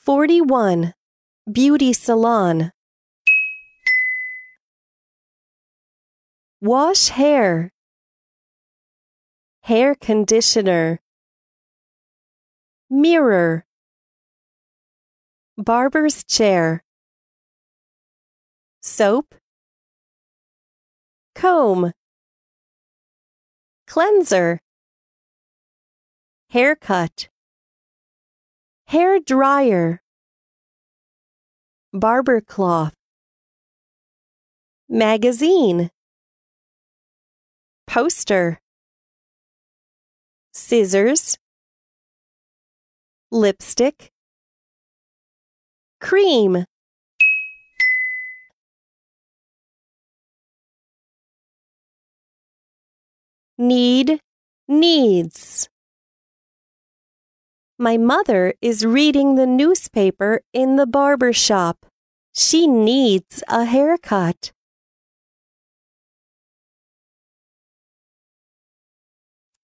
41. Beauty salon. Wash hair. Hair conditioner. Mirror. Barber's chair. Soap. Comb. Cleanser. Haircut. Hair dryer. Barber cloth. Magazine. Poster. Scissors. Lipstick. Cream. Need, needs. My mother is reading the newspaper in the barber shop. She needs a haircut.